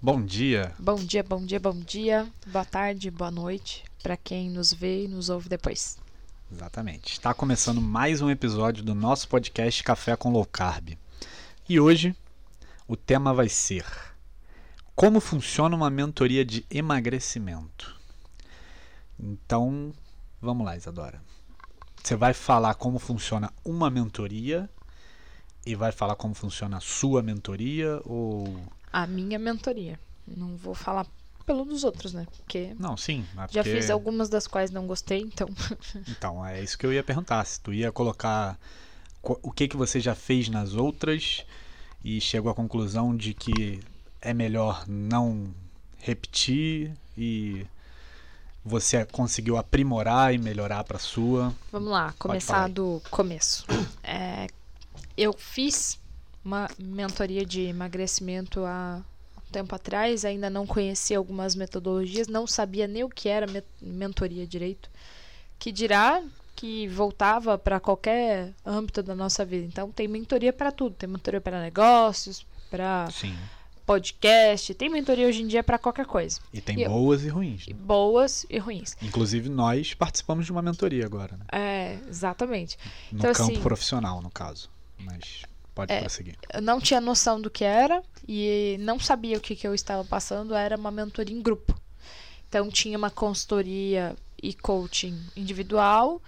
Bom dia. Bom dia, bom dia, bom dia. Boa tarde, boa noite para quem nos vê e nos ouve depois. Exatamente. Está começando mais um episódio do nosso podcast Café com Low Carb. E hoje o tema vai ser como funciona uma mentoria de emagrecimento. Então, vamos lá, Isadora. Você vai falar como funciona uma mentoria e vai falar como funciona a sua mentoria ou A minha mentoria. Não vou falar pelo dos outros, né? Porque Não, sim, mas já porque- fiz algumas das quais não gostei, então Então, é isso que eu ia perguntar. Se tu ia colocar co- o que, que você já fez nas outras e chegou à conclusão de que é melhor não repetir e você conseguiu aprimorar e melhorar para sua. vamos lá, começar do começo. É, eu fiz uma mentoria de emagrecimento há um tempo atrás, ainda não conhecia algumas metodologias, não sabia nem o que era me- mentoria direito, que dirá que voltava para qualquer âmbito da nossa vida. Então tem mentoria para tudo, tem mentoria para negócios, para podcast, tem mentoria hoje em dia para qualquer coisa, E tem E eu- boas e ruins. né? boas e ruins. Inclusive, nós participamos de uma mentoria agora, né? É, exatamente. No Então, campo assim- profissional, no caso. Mas pode É, prosseguir. Eu não tinha noção do que era e não sabia o que, que eu estava passando, era uma mentoria em grupo. Então tinha uma consultoria e coaching individual,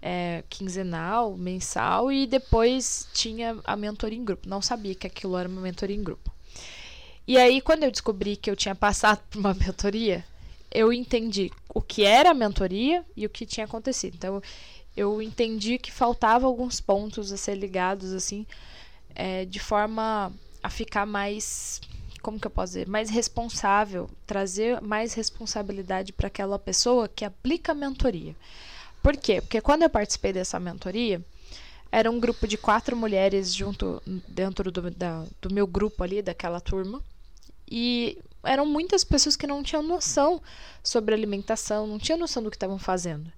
é, quinzenal, mensal, e depois tinha a mentoria em grupo. Não sabia que aquilo era uma mentoria em grupo. E aí, quando eu descobri que eu tinha passado por uma mentoria, eu entendi o que era a mentoria e o que tinha acontecido. Então, eu entendi que faltava alguns pontos a ser ligados, assim, é, de forma a ficar mais, como que eu posso dizer, mais responsável, trazer mais responsabilidade para aquela pessoa que aplica a mentoria. Por quê? Porque quando eu participei dessa mentoria, era um grupo de quatro mulheres junto dentro do, da- do meu grupo ali, daquela turma. E eram muitas pessoas que não tinham noção sobre alimentação, não tinham noção do que estavam fazendo.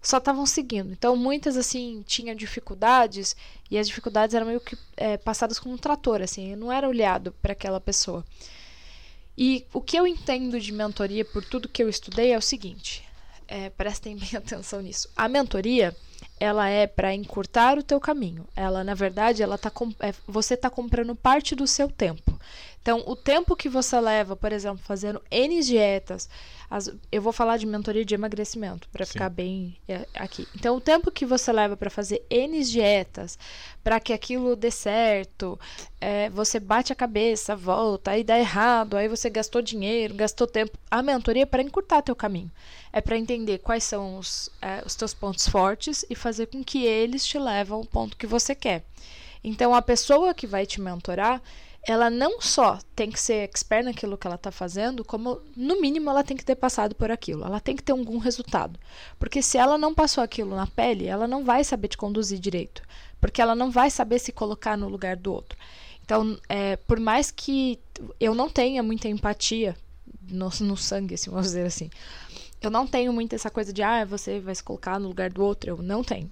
Só estavam seguindo. Então, muitas, assim, tinham dificuldades e as dificuldades eram meio que é, passadas como um trator, assim, não era olhado para aquela pessoa. E o que eu entendo de mentoria por tudo que eu estudei é o seguinte: é, prestem bem atenção nisso. A mentoria ela é para encurtar o teu caminho. Ela, na verdade, ela tá é, você está comprando parte do seu tempo. Então, o tempo que você leva, por exemplo, fazendo N dietas, as- eu vou falar de mentoria de emagrecimento para ficar bem é, aqui. Então, o tempo que você leva para fazer N dietas, para que aquilo dê certo, é, você bate a cabeça, volta, aí dá errado, aí você gastou dinheiro, gastou tempo. A mentoria é para encurtar teu caminho. É para entender quais são os, é, os teus pontos fortes e fazer com que eles te levem ao ponto que você quer. Então, a pessoa que vai te mentorar, ela não só tem que ser expert naquilo que ela está fazendo, como no mínimo ela tem que ter passado por aquilo. Ela tem que ter algum resultado. Porque se ela não passou aquilo na pele, ela não vai saber te conduzir direito. Porque ela não vai saber se colocar no lugar do outro. Então, é, por mais que eu não tenha muita empatia no, no sangue, assim, vamos dizer assim, eu não tenho muito essa coisa de, ah, você vai se colocar no lugar do outro. Eu não tenho.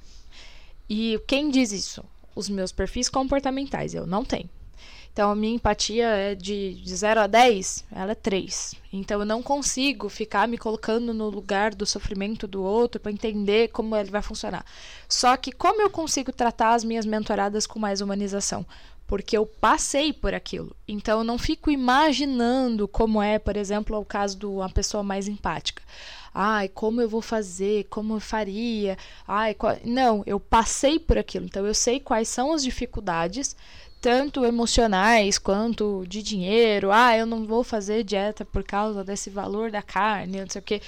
E quem diz isso? Os meus perfis comportamentais. Eu não tenho. Então, a minha empatia é de, de 0 a 10, ela é 3. Então, eu não consigo ficar me colocando no lugar do sofrimento do outro para entender como ele vai funcionar. Só que, como eu consigo tratar as minhas mentoradas com mais humanização? Porque eu passei por aquilo. Então, eu não fico imaginando como é, por exemplo, o caso de uma pessoa mais empática. Ai, como eu vou fazer? Como eu faria? Ai, qual... não, eu passei por aquilo. Então, eu sei quais são as dificuldades tanto emocionais quanto de dinheiro. Ah, eu não vou fazer dieta por causa desse valor da carne, não sei o quê.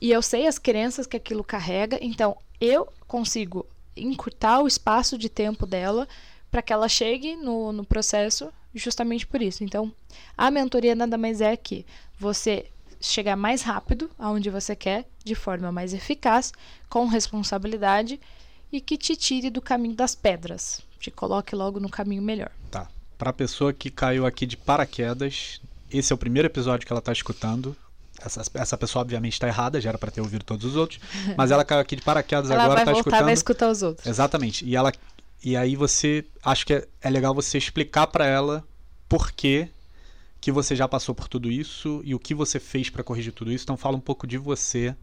E eu sei as crenças que aquilo carrega, então eu consigo encurtar o espaço de tempo dela para que ela chegue no, no processo justamente por isso. Então, a mentoria nada mais é que você chegar mais rápido aonde você quer, de forma mais eficaz, com responsabilidade e que te tire do caminho das pedras, te coloque logo no caminho melhor. Tá. Pra pessoa que caiu aqui de paraquedas, esse é o primeiro episódio que ela tá escutando. Essa, essa pessoa obviamente está errada, já era para ter ouvido todos os outros, mas ela caiu aqui de paraquedas Ela agora, tá voltar escutando. vai escutar os outros. Exatamente. E ela e aí você acho que é, é legal você explicar para ela por que que você já passou por tudo isso e o que você fez para corrigir tudo isso. Então fala um pouco de você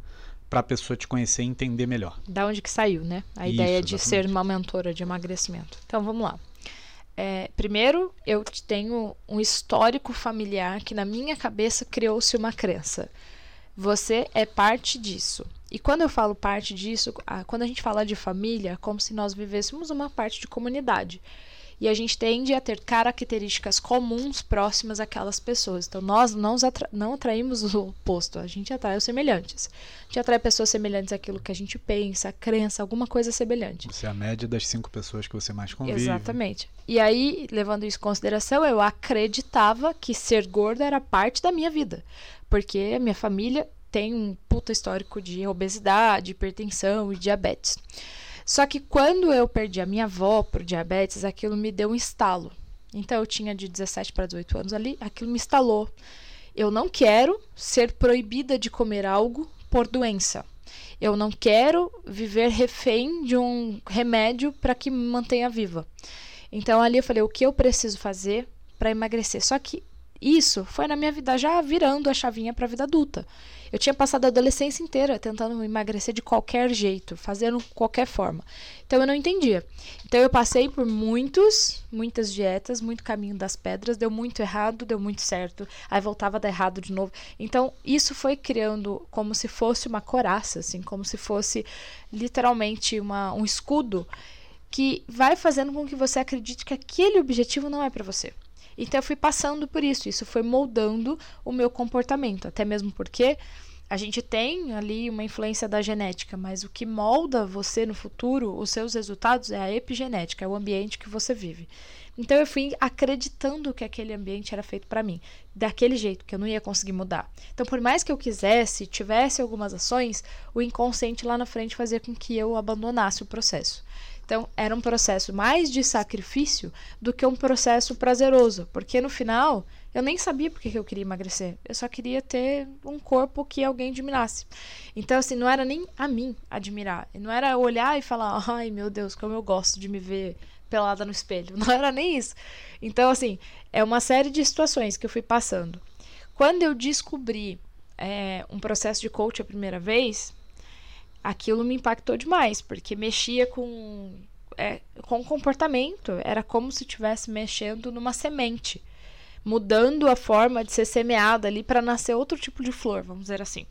para a pessoa te conhecer e entender melhor. Da onde que saiu, né? A Isso, ideia de exatamente. ser uma mentora de emagrecimento. Então vamos lá. É, primeiro, eu tenho um histórico familiar que na minha cabeça criou-se uma crença. Você é parte disso. E quando eu falo parte disso, quando a gente fala de família, é como se nós vivêssemos uma parte de comunidade. E a gente tende a ter características comuns próximas àquelas pessoas. Então, nós não, atra- não atraímos o oposto, a gente atrai os semelhantes. A gente atrai pessoas semelhantes àquilo que a gente pensa, crença, alguma coisa semelhante. Você é a média das cinco pessoas que você mais convive. Exatamente. E aí, levando isso em consideração, eu acreditava que ser gorda era parte da minha vida. Porque a minha família tem um puta histórico de obesidade, hipertensão e diabetes. Só que quando eu perdi a minha avó pro diabetes, aquilo me deu um estalo. Então eu tinha de 17 para 18 anos ali, aquilo me instalou. Eu não quero ser proibida de comer algo por doença. Eu não quero viver refém de um remédio para que me mantenha viva. Então ali eu falei, o que eu preciso fazer para emagrecer? Só que isso foi na minha vida já virando a chavinha para a vida adulta. Eu tinha passado a adolescência inteira tentando emagrecer de qualquer jeito, fazendo qualquer forma. Então eu não entendia. Então eu passei por muitos, muitas dietas, muito caminho das pedras, deu muito errado, deu muito certo, aí voltava a dar errado de novo. Então isso foi criando como se fosse uma coraça, assim, como se fosse literalmente uma, um escudo que vai fazendo com que você acredite que aquele objetivo não é para você. Então eu fui passando por isso, isso foi moldando o meu comportamento, até mesmo porque a gente tem ali uma influência da genética, mas o que molda você no futuro, os seus resultados, é a epigenética, é o ambiente que você vive. Então eu fui acreditando que aquele ambiente era feito para mim, daquele jeito, que eu não ia conseguir mudar. Então, por mais que eu quisesse, tivesse algumas ações, o inconsciente lá na frente fazia com que eu abandonasse o processo. Então, era um processo mais de sacrifício do que um processo prazeroso, porque no final eu nem sabia porque que eu queria emagrecer. Eu só queria ter um corpo que alguém admirasse. Então, assim, não era nem a mim admirar. Não era olhar e falar, ai meu Deus, como eu gosto de me ver pelada no espelho. Não era nem isso. Então, assim, é uma série de situações que eu fui passando. Quando eu descobri é, um processo de coach a primeira vez, aquilo me impactou demais, porque mexia com, é, com comportamento. Era como se estivesse mexendo numa semente, mudando a forma de ser semeada ali para nascer outro tipo de flor, vamos dizer assim.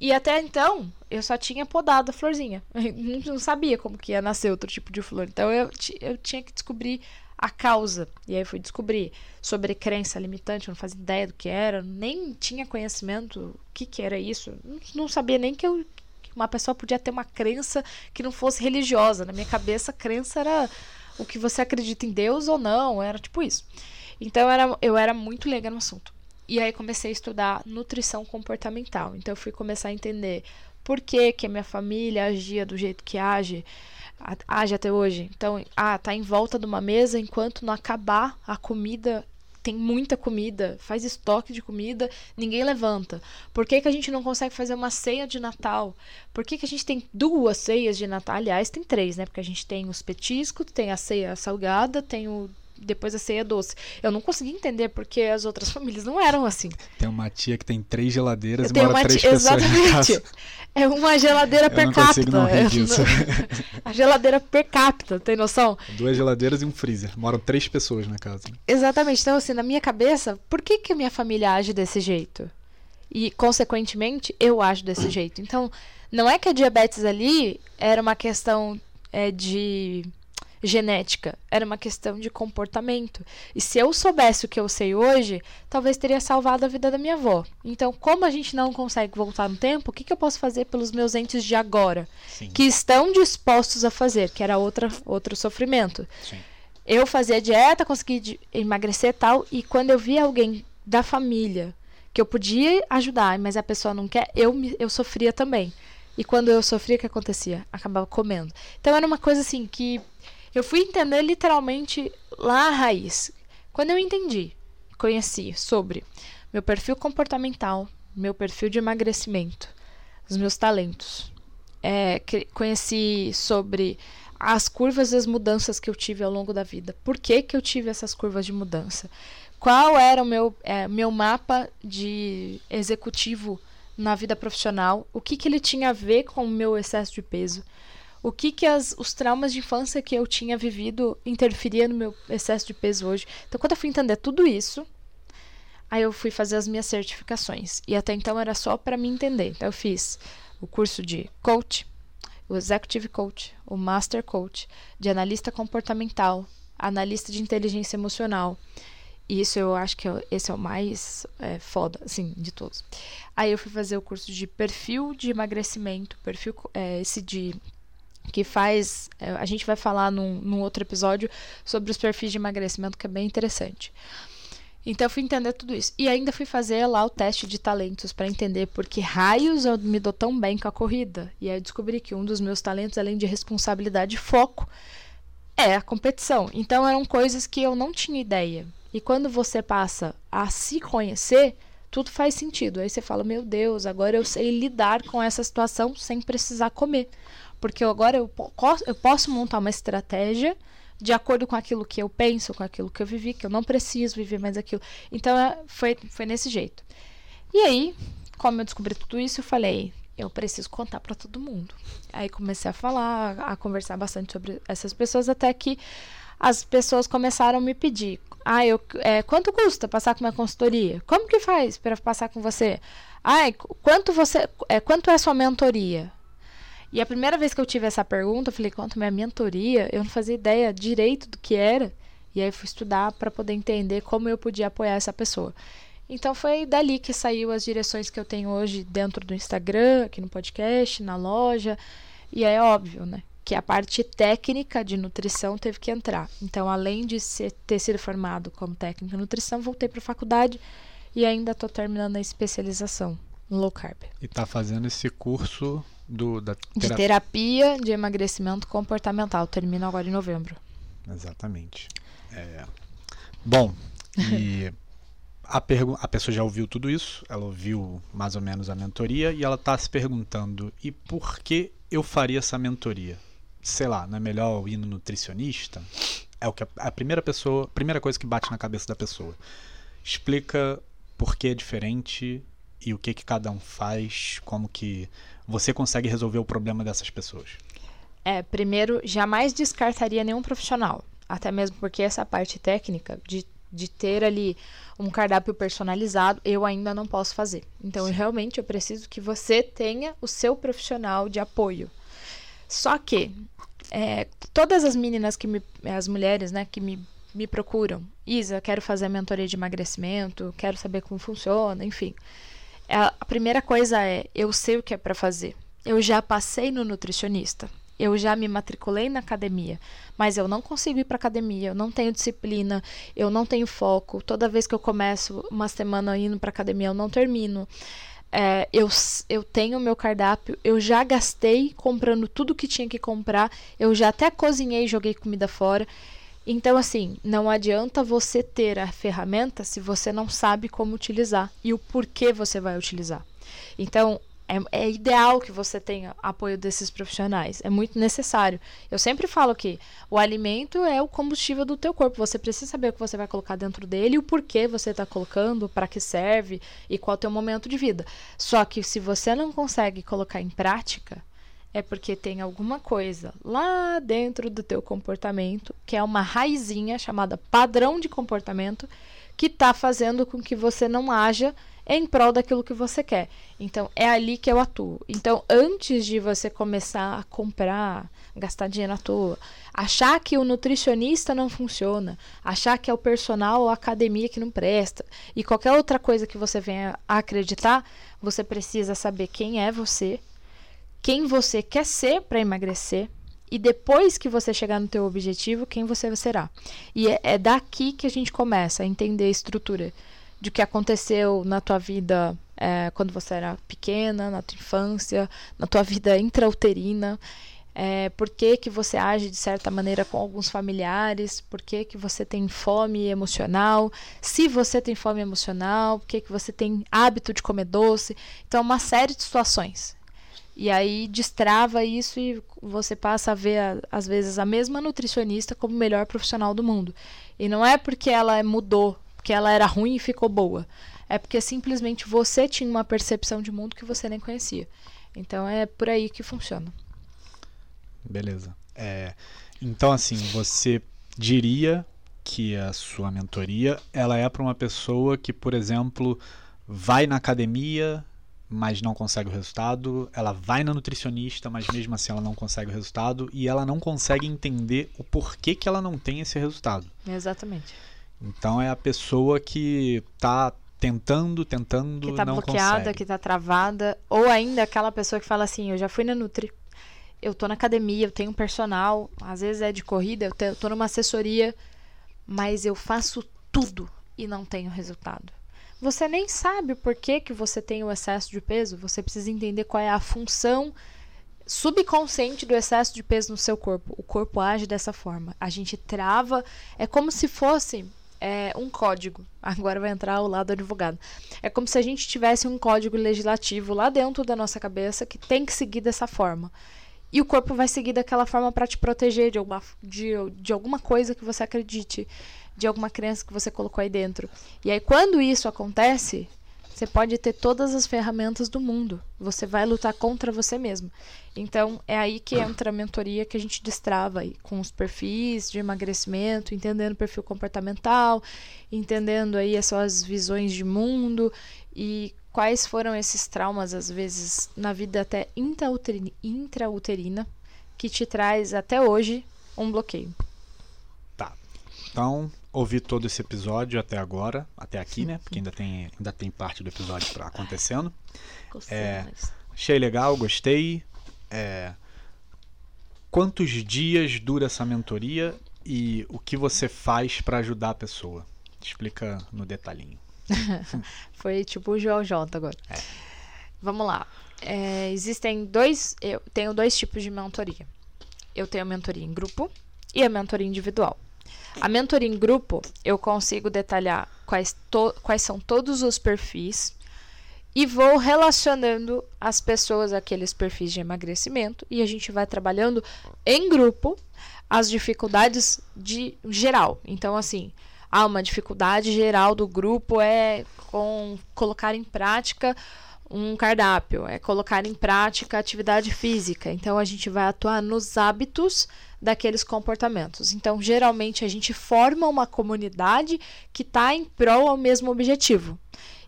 E até então, eu só tinha podado a florzinha. Eu não sabia como que ia nascer outro tipo de flor. Então, eu, eu tinha que descobrir a causa. E aí, fui descobrir sobre crença limitante. Eu não fazia ideia do que era. Nem tinha conhecimento o que, que era isso. Não, não sabia nem que, eu, uma pessoa podia ter uma crença que não fosse religiosa. Na minha cabeça, crença era o que você acredita em Deus ou não. Era tipo isso. Então, eu era, eu era muito leiga no assunto. E aí comecei a estudar nutrição comportamental. Então eu fui começar a entender por que, que a minha família agia do jeito que age, age até hoje. Então, ah, tá em volta de uma mesa enquanto não acabar a comida, tem muita comida, faz estoque de comida, ninguém levanta. Por que, que a gente não consegue fazer uma ceia de Natal? Por que, que a gente tem duas ceias de Natal? Aliás, tem três, né? Porque a gente tem os petiscos, tem a ceia salgada, tem o depois a ceia doce. Eu não consegui entender porque as outras famílias não eram assim. Tem uma tia que tem três geladeiras Eu e mora uma três tia, pessoas exatamente. É uma geladeira Eu per não consigo capita. não rir disso. não- A geladeira per capita, tem noção? Duas geladeiras e um freezer. Moram três pessoas na casa. Exatamente. Então, assim, na minha cabeça, por que, que a minha família age desse jeito? E, consequentemente, eu ajo desse jeito. Então, não é que a diabetes ali era uma questão é, de genética, era uma questão de comportamento. E se eu soubesse o que eu sei hoje, talvez teria salvado a vida da minha avó. Então, como a gente não consegue voltar no tempo, o que, que eu posso fazer pelos meus entes de agora? Sim. Que estão dispostos a fazer, que era outra, outro sofrimento. Sim. Eu fazia dieta, consegui emagrecer e tal, e quando eu via alguém da família que eu podia ajudar, mas a pessoa não quer, eu, eu sofria também. E quando eu sofria, o que acontecia? Acabava comendo. Então era uma coisa assim que eu fui entender literalmente lá a raiz. Quando eu entendi, conheci sobre meu perfil comportamental, meu perfil de emagrecimento, os meus talentos, é, conheci sobre as curvas e as mudanças que eu tive ao longo da vida. Por que, que eu tive essas curvas de mudança? qual era o meu, é, meu mapa de executivo na vida profissional, o que, que ele tinha a ver com o meu excesso de peso, o que, que as, os traumas de infância que eu tinha vivido interferia no meu excesso de peso hoje. Então, quando eu fui entender tudo isso, aí eu fui fazer as minhas certificações. E até então era só para me entender. Então, eu fiz o curso de coach, o executive coach, o master coach, de analista comportamental, analista de inteligência emocional. E isso eu acho que é esse é o mais é, foda, assim, de todos. Aí eu fui fazer o curso de perfil de emagrecimento, perfil é, esse de que faz. É, a gente vai falar num, num outro episódio sobre os perfis de emagrecimento, que é bem interessante. Então eu fui entender tudo isso. E ainda fui fazer lá o teste de talentos para entender por que raios eu me dou tão bem com a corrida. E aí eu descobri que um dos meus talentos, além de responsabilidade e foco, é a competição. Então eram coisas que eu não tinha ideia. E quando você passa a se conhecer, tudo faz sentido. Aí você fala: Meu Deus, agora eu sei lidar com essa situação sem precisar comer. Porque agora eu, eu posso montar uma estratégia de acordo com aquilo que eu penso, com aquilo que eu vivi, que eu não preciso viver mais aquilo. Então é, foi, foi nesse jeito. E aí, como eu descobri tudo isso, eu falei, eu preciso contar para todo mundo. Aí comecei a falar, a conversar bastante sobre essas pessoas, até que as pessoas começaram a me pedir. Ah, eu, é, quanto custa passar com uma consultoria? Como que faz para passar com você? Ah, quanto você, é, quanto é sua mentoria? E a primeira vez que eu tive essa pergunta, eu falei, quanto minha mentoria, eu não fazia ideia direito do que era. E aí fui estudar para poder entender como eu podia apoiar essa pessoa. Então foi dali que saiu as direções que eu tenho hoje dentro do Instagram, aqui no podcast, na loja. E é óbvio, né? Que a parte técnica de nutrição teve que entrar. Então, além de ser, ter sido formado como técnico em nutrição, voltei para a faculdade e ainda estou terminando a especialização no low carb. E está fazendo esse curso do, da terapia. de terapia de emagrecimento comportamental. Termina agora em novembro. Exatamente. É... Bom, e a, a pessoa já ouviu tudo isso, ela ouviu mais ou menos a mentoria e ela está se perguntando: e por que eu faria essa mentoria? Sei lá, não é melhor ir no nutricionista? É o que a, a primeira pessoa, primeira coisa que bate na cabeça da pessoa. Explica por que é diferente e o que que cada um faz, como que você consegue resolver o problema dessas pessoas? É, primeiro, jamais descartaria nenhum profissional. Até mesmo porque essa parte técnica de, de ter ali um cardápio personalizado, eu ainda não posso fazer. Então, eu, realmente, eu preciso que você tenha o seu profissional de apoio. Só que, é, todas as meninas que me. As mulheres, né, que me, me procuram. Isa, quero fazer mentoria de emagrecimento, quero saber como funciona, enfim. É, a primeira coisa é: eu sei o que é para fazer. Eu já passei no nutricionista. Eu já me matriculei na academia, mas eu não consigo ir para academia, eu não tenho disciplina, eu não tenho foco. Toda vez que eu começo uma semana indo para academia, eu não termino. É, eu, eu tenho meu cardápio, eu já gastei comprando tudo que tinha que comprar, eu já até cozinhei e joguei comida fora. Então, assim, não adianta você ter a ferramenta se você não sabe como utilizar e o porquê você vai utilizar. Então, é, é, ideal que você tenha apoio desses profissionais. É muito necessário. Eu sempre falo que o alimento é o combustível do teu corpo. Você precisa saber o que você vai colocar dentro dele, o porquê você está colocando, para que serve e qual é o teu momento de vida. Só que se você não consegue colocar em prática, é porque tem alguma coisa lá dentro do teu comportamento, que é uma raizinha chamada padrão de comportamento, que está fazendo com que você não haja em prol daquilo que você quer. Então, é ali que eu atuo. Então, antes de você começar a comprar, gastar dinheiro à toa, achar que o nutricionista não funciona, achar que é o personal ou a academia que não presta, e qualquer outra coisa que você venha a acreditar, você precisa saber quem é você, quem você quer ser para emagrecer e depois que você chegar no teu objetivo, quem você será. E é, é, daqui que a gente começa a entender a estrutura de que aconteceu na tua vida é, quando você era pequena, na tua infância, na tua vida intrauterina. É, por que, que você age de certa maneira com alguns familiares, por que, que você tem fome emocional, se você tem fome emocional, por que, que você tem hábito de comer doce. Então, uma série de situações. E aí destrava isso e você passa a ver, às vezes, a mesma nutricionista como o melhor profissional do mundo. E não é porque ela mudou porque ela era ruim e ficou boa. É porque simplesmente você tinha uma percepção de mundo que você nem conhecia. Então é por aí que funciona. Beleza. É, então, assim, você diria que a sua mentoria ela é para uma pessoa que, por exemplo, vai na academia, mas não consegue o resultado, ela vai na nutricionista, mas mesmo assim ela não consegue o resultado e ela não consegue entender o porquê que ela não tem esse resultado. Exatamente. Então é a pessoa que está tentando, tentando, que tá não bloqueada, consegue. que tá travada, ou ainda aquela pessoa que fala assim, eu já fui na Nutri, eu tô na academia, eu tenho um personal, às vezes é de corrida, eu, te, eu tô numa assessoria, mas eu faço tudo e não tenho resultado. Você nem sabe por que, que você tem o excesso de peso, você precisa entender qual é a função subconsciente do excesso de peso no seu corpo. O corpo age dessa forma. A gente trava, é como se fosse é, um código. Agora vai entrar o lado do advogado. É como se a gente tivesse um código legislativo lá dentro da nossa cabeça que tem que seguir dessa forma. E o corpo vai seguir daquela forma para te proteger de alguma, de, de alguma coisa que você acredite, de alguma crença que você colocou aí dentro. E aí, quando isso acontece, você pode ter todas as ferramentas do mundo. Você vai lutar contra você mesmo. Então, é aí que entra a mentoria que a gente destrava aí, com os perfis de emagrecimento, entendendo o perfil comportamental, entendendo aí as suas visões de mundo e quais foram esses traumas, às vezes, na vida até intrauterina, que te traz até hoje um bloqueio. Tá. Então, ouvi todo esse episódio até agora, até aqui, né? Porque ainda tem, ainda tem parte do episódio para acontecendo. É, achei legal, gostei. É, quantos dias dura essa mentoria e o que você faz para ajudar a pessoa? Explica no detalhinho. Foi tipo o JJ agora. É. Vamos lá. É, existem dois. Eu tenho dois tipos de mentoria. Eu tenho a mentoria em grupo e a mentoria individual. A mentoria em grupo, eu consigo detalhar quais, to, quais são todos os perfis e vou relacionando as pessoas àqueles perfis de emagrecimento e a gente vai trabalhando em grupo as dificuldades de geral. Então, assim, ah, uma dificuldade geral do grupo é com colocar em prática um cardápio, é colocar em prática atividade física. Então a gente vai atuar nos hábitos daqueles comportamentos. Então, geralmente a gente forma uma comunidade que está em prol ao mesmo objetivo.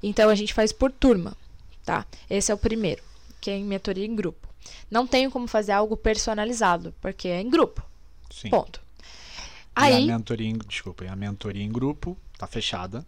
Então a gente faz por turma, tá? Esse é o primeiro, que é em mentoria em grupo. Não tenho como fazer algo personalizado, porque é em grupo. Sim. Ponto. Aí, a mentoria em, desculpa, a mentoria em grupo tá fechada.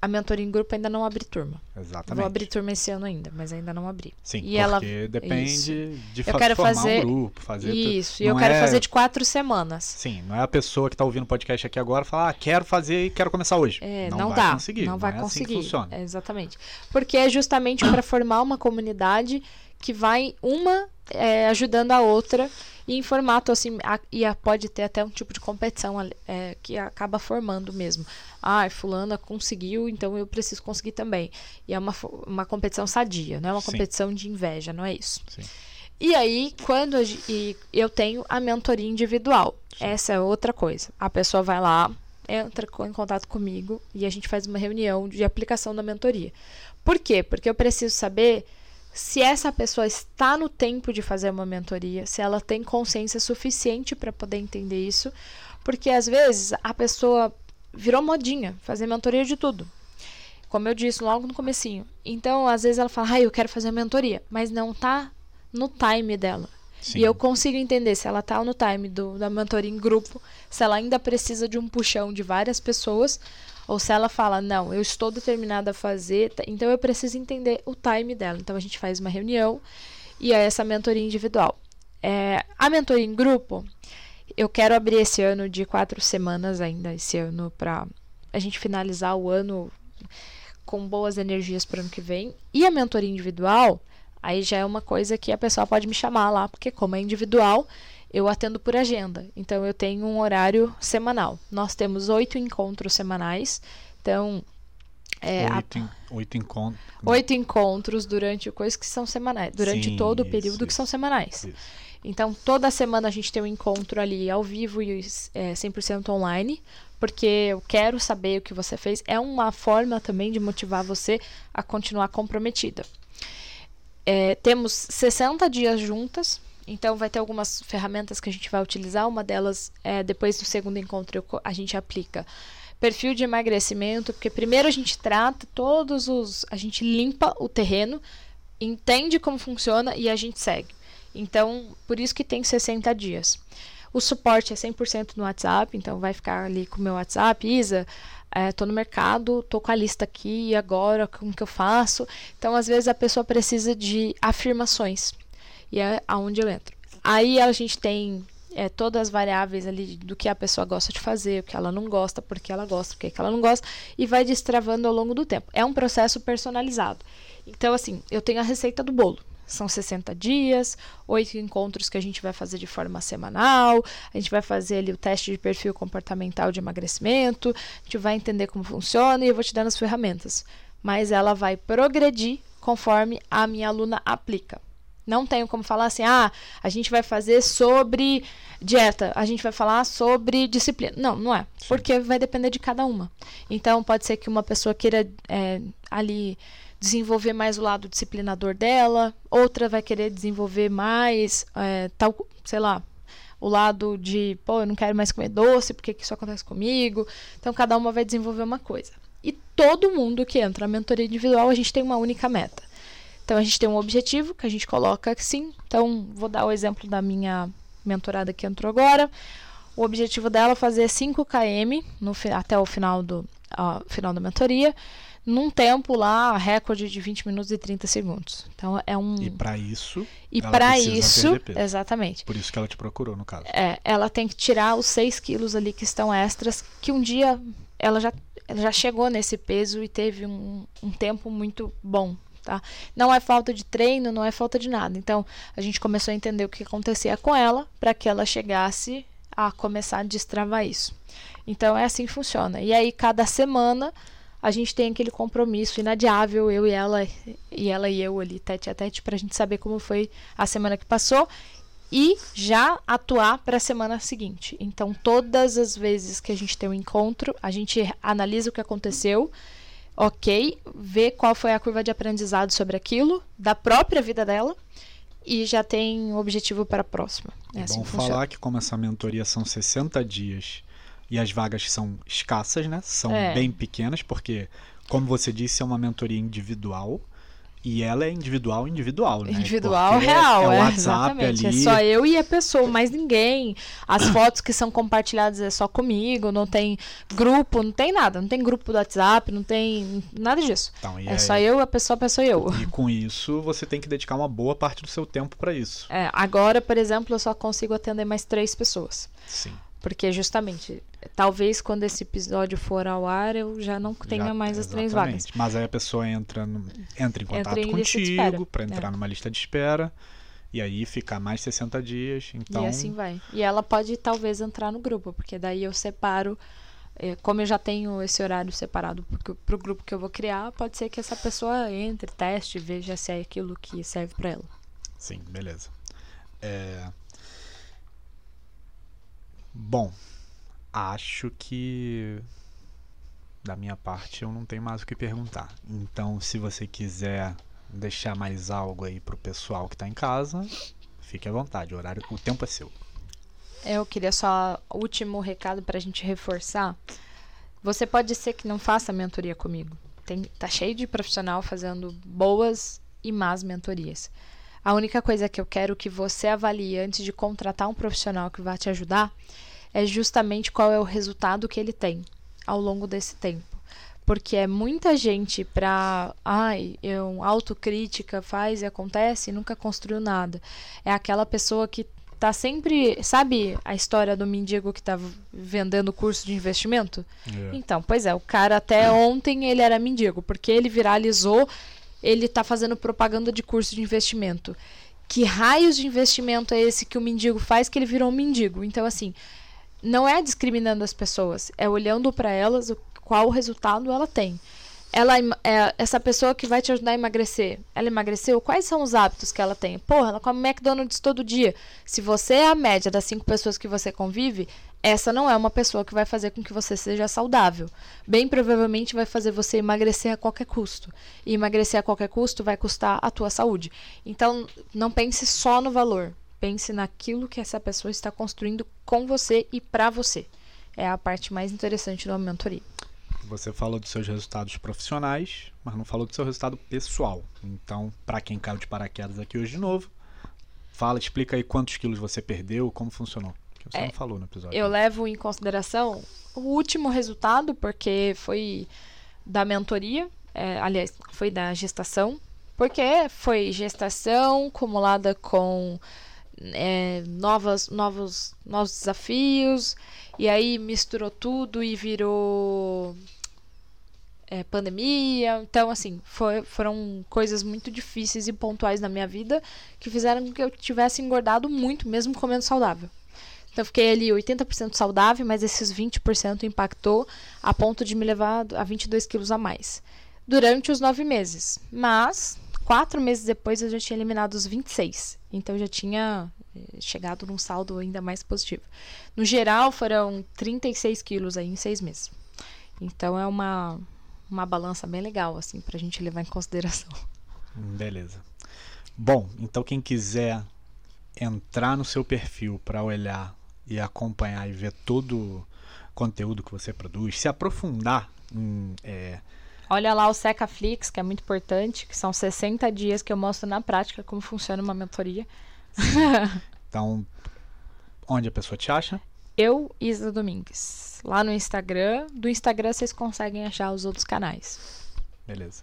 A mentoria em grupo ainda não abre turma. Exatamente. Vou abrir turma esse ano ainda, mas ainda não abri. Sim, e porque ela... depende Isso. de eu fa quero formar fazer... um grupo, fazer Isso, e eu não quero é... fazer de quatro semanas. Sim, não é a pessoa que está ouvindo o podcast aqui agora falar, ah, quero fazer e quero começar hoje. É, não, não, vai dá, conseguir. não vai é conseguir. Assim funciona. É, exatamente. Porque é justamente para formar uma comunidade que vai uma é, ajudando a outra e em formato assim, a, e a, pode ter até um tipo de competição é, que acaba formando mesmo. Ah, fulana conseguiu, então eu preciso conseguir também. E é uma, uma competição sadia, não é uma Sim. competição de inveja, não é isso. Sim. E aí, quando eu tenho a mentoria individual. Essa é outra coisa. A pessoa vai lá, entra em contato comigo e a gente faz uma reunião de aplicação da mentoria. Por quê? Porque eu preciso saber se essa pessoa está no tempo de fazer uma mentoria, se ela tem consciência suficiente para poder entender isso, porque às vezes a pessoa virou modinha, fazer mentoria de tudo. Como eu disse logo no comecinho. Então, às vezes ela fala: "Ah, eu quero fazer a mentoria", mas não tá no time dela. Sim. E eu consigo entender se ela tá no time do, da mentoria em grupo, se ela ainda precisa de um puxão de várias pessoas, ou se ela fala, não, eu estou determinada a fazer, então eu preciso entender o time dela. Então a gente faz uma reunião e é essa mentoria individual. É, a mentoria em grupo, eu quero abrir esse ano de quatro semanas ainda, esse ano, para a gente finalizar o ano com boas energias para o ano que vem. E a mentoria individual, aí já é uma coisa que a pessoa pode me chamar lá, porque como é individual, eu atendo por agenda. Então eu tenho um horário semanal. Nós temos oito encontros semanais. Então, é, a- oito, en- oito encontros. oito encontros durante coisas que são semanais, durante Sim, todo o isso, período que isso. são semanais. Isso. Então, toda semana a gente tem um encontro ali ao vivo e é, 100% online, porque eu quero saber o que você fez. É uma forma também de motivar você a continuar comprometida. É, temos 60 dias juntas, então vai ter algumas ferramentas que a gente vai utilizar. Uma delas é depois do segundo encontro a gente aplica perfil de emagrecimento, porque primeiro a gente trata todos os, a gente limpa o terreno, entende como funciona e a gente segue. Então, por isso que tem 60 dias. O suporte é 100% no WhatsApp, então vai ficar ali com o meu WhatsApp, Isa, é, tô no mercado, tô com a lista aqui, agora, como que eu faço? Então, às vezes a pessoa precisa de afirmações, e é aonde eu entro. Aí a gente tem é, todas as variáveis ali do que a pessoa gosta de fazer, o que ela não gosta, porque ela gosta, porque ela não gosta, e vai destravando ao longo do tempo. É um processo personalizado. Então, assim, eu tenho a receita do bolo. São 60 dias, oito encontros que a gente vai fazer de forma semanal. A gente vai fazer ali o teste de perfil comportamental de emagrecimento. A gente vai entender como funciona e eu vou te dando as ferramentas. Mas ela vai progredir conforme a minha aluna aplica. Não tenho como falar assim, ah, a gente vai fazer sobre dieta, a gente vai falar sobre disciplina. Não, não é. Porque vai depender de cada uma. Então, pode ser que uma pessoa queira é, ali desenvolver mais o lado disciplinador dela, outra vai querer desenvolver mais é, tal, sei lá, o lado de, pô, eu não quero mais comer doce, porque que isso acontece comigo. Então cada uma vai desenvolver uma coisa. E todo mundo que entra na mentoria individual, a gente tem uma única meta. Então a gente tem um objetivo que a gente coloca assim. Então vou dar o exemplo da minha mentorada que entrou agora. O objetivo dela é fazer 5 km no, até o final, do, ó, final da mentoria num tempo lá, recorde de 20 minutos e 30 segundos. Então é um E para isso, E para isso, exatamente. Por isso que ela te procurou no caso. É, ela tem que tirar os 6 quilos ali que estão extras, que um dia ela já ela já chegou nesse peso e teve um, um tempo muito bom, tá? Não é falta de treino, não é falta de nada. Então, a gente começou a entender o que acontecia com ela para que ela chegasse a começar a destravar isso. Então, é assim que funciona. E aí, cada semana a gente tem aquele compromisso inadiável, eu e ela, e ela e eu ali, tete a tete, para a gente saber como foi a semana que passou e já atuar para a semana seguinte. Então, todas as vezes que a gente tem um encontro, a gente analisa o que aconteceu, ok, vê qual foi a curva de aprendizado sobre aquilo, da própria vida dela, e já tem um objetivo para a próxima. É, é assim bom falar que como essa mentoria são 60 dias e as vagas são escassas, né? São é. bem pequenas, porque, como você disse, é uma mentoria individual. E ela é individual, individual, né? Individual, Porque real, é, é, o WhatsApp exatamente. ali. É só eu e a pessoa, mais ninguém. As fotos que são compartilhadas é só comigo, não tem grupo, não tem nada. Não tem grupo do WhatsApp, não tem nada disso. Então, é, é só eu, a pessoa, a pessoa e eu. E com isso, você tem que dedicar uma boa parte do seu tempo para isso. É, agora, por exemplo, eu só consigo atender mais três pessoas. Sim. Porque justamente, talvez quando esse episódio for ao ar, eu já não tenha já, mais as três vagas. Mas aí a pessoa entra, no, entra em contato entra em contigo para entrar é. numa lista de espera. E aí ficar mais 60 dias. Então... E assim vai. E ela pode talvez entrar no grupo, porque daí eu separo. Eh, como eu já tenho esse horário separado para o grupo que eu vou criar, pode ser que essa pessoa entre, teste, veja se é aquilo que serve para ela. Sim, beleza. É, Bom, acho que da minha parte eu não tenho mais o que perguntar. Então, se você quiser deixar mais algo aí pro pessoal que está em casa, fique à vontade. O horário, o tempo é seu. Eu queria só último recado para a gente reforçar. Você pode ser que não faça mentoria comigo. Tem, tá cheio de profissional fazendo boas e más mentorias. A única coisa que eu quero que você avalie antes de contratar um profissional que vai te ajudar é justamente qual é o resultado que ele tem ao longo desse tempo. Porque é muita gente para, ai, eu autocrítica faz e acontece e nunca construiu nada. É aquela pessoa que tá sempre, sabe a história do mendigo que tá vendendo curso de investimento? É. Então, pois é, o cara até ontem ele era mendigo, porque ele viralizou, ele tá fazendo propaganda de curso de investimento. Que raios de investimento é esse que o mendigo faz que ele virou um mendigo? Então, assim, não é discriminando as pessoas, é olhando para elas o, qual resultado ela tem. ela em- é essa pessoa que vai te ajudar a emagrecer. Ela emagreceu? Quais são os hábitos que ela tem? Porra, ela come McDonald's todo dia. Se você é a média das cinco pessoas que você convive, essa não é uma pessoa que vai fazer com que você seja saudável. Bem provavelmente vai fazer você emagrecer a qualquer custo. E emagrecer a qualquer custo vai custar a tua saúde. Então, não pense só no valor. Pense naquilo que essa pessoa está construindo com você e para você. É a parte mais interessante uma mentoria. Você falou dos seus resultados profissionais, mas não falou do seu resultado pessoal. Então, para quem caiu de paraquedas aqui hoje de novo, fala, explica aí quantos quilos você perdeu, como funcionou. Que você É, não falou no episódio. Eu levo em consideração o último resultado, porque foi da mentoria, é, aliás, foi da gestação, porque foi gestação acumulada com é, novas, novos, novos desafios, e aí misturou tudo e virou é, pandemia. Então, assim, foi- foram coisas muito difíceis e pontuais na minha vida que fizeram com que eu tivesse engordado muito, mesmo comendo saudável. Então, eu fiquei ali 80% saudável, mas esses 20% impactou a ponto de me levar a 22 quilos a mais. Durante os nove meses. Mas, quatro meses depois, eu já tinha eliminado os 26. Então, eu já tinha eh, chegado num saldo ainda mais positivo. No geral, foram 36 quilos aí em seis meses. Então, é uma, uma balança bem legal, assim, pra gente levar em consideração. Beleza. Bom, então quem quiser entrar no seu perfil para olhar e acompanhar e ver todo o conteúdo que você produz, se aprofundar em é, Olha lá o Secaflix, que é muito importante, que são 60 dias que eu mostro na prática como funciona uma mentoria. Então, onde a pessoa te acha? Eu, Isa Domingues. Lá no Instagram. Do Instagram vocês conseguem achar os outros canais. Beleza.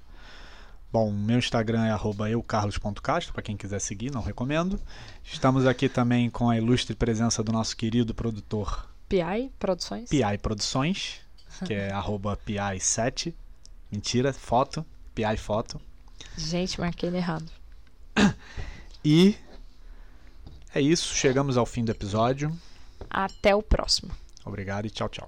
Bom, meu Instagram é eucarlos.castro, para quem quiser seguir, não recomendo. Estamos aqui também com a ilustre presença do nosso querido produtor PI Produções. PI Produções, que é arroba PI7. Mentira, foto, PI Foto. Gente, marquei ele errado. E é isso, chegamos ao fim do episódio. Até o próximo. Obrigado e tchau, tchau.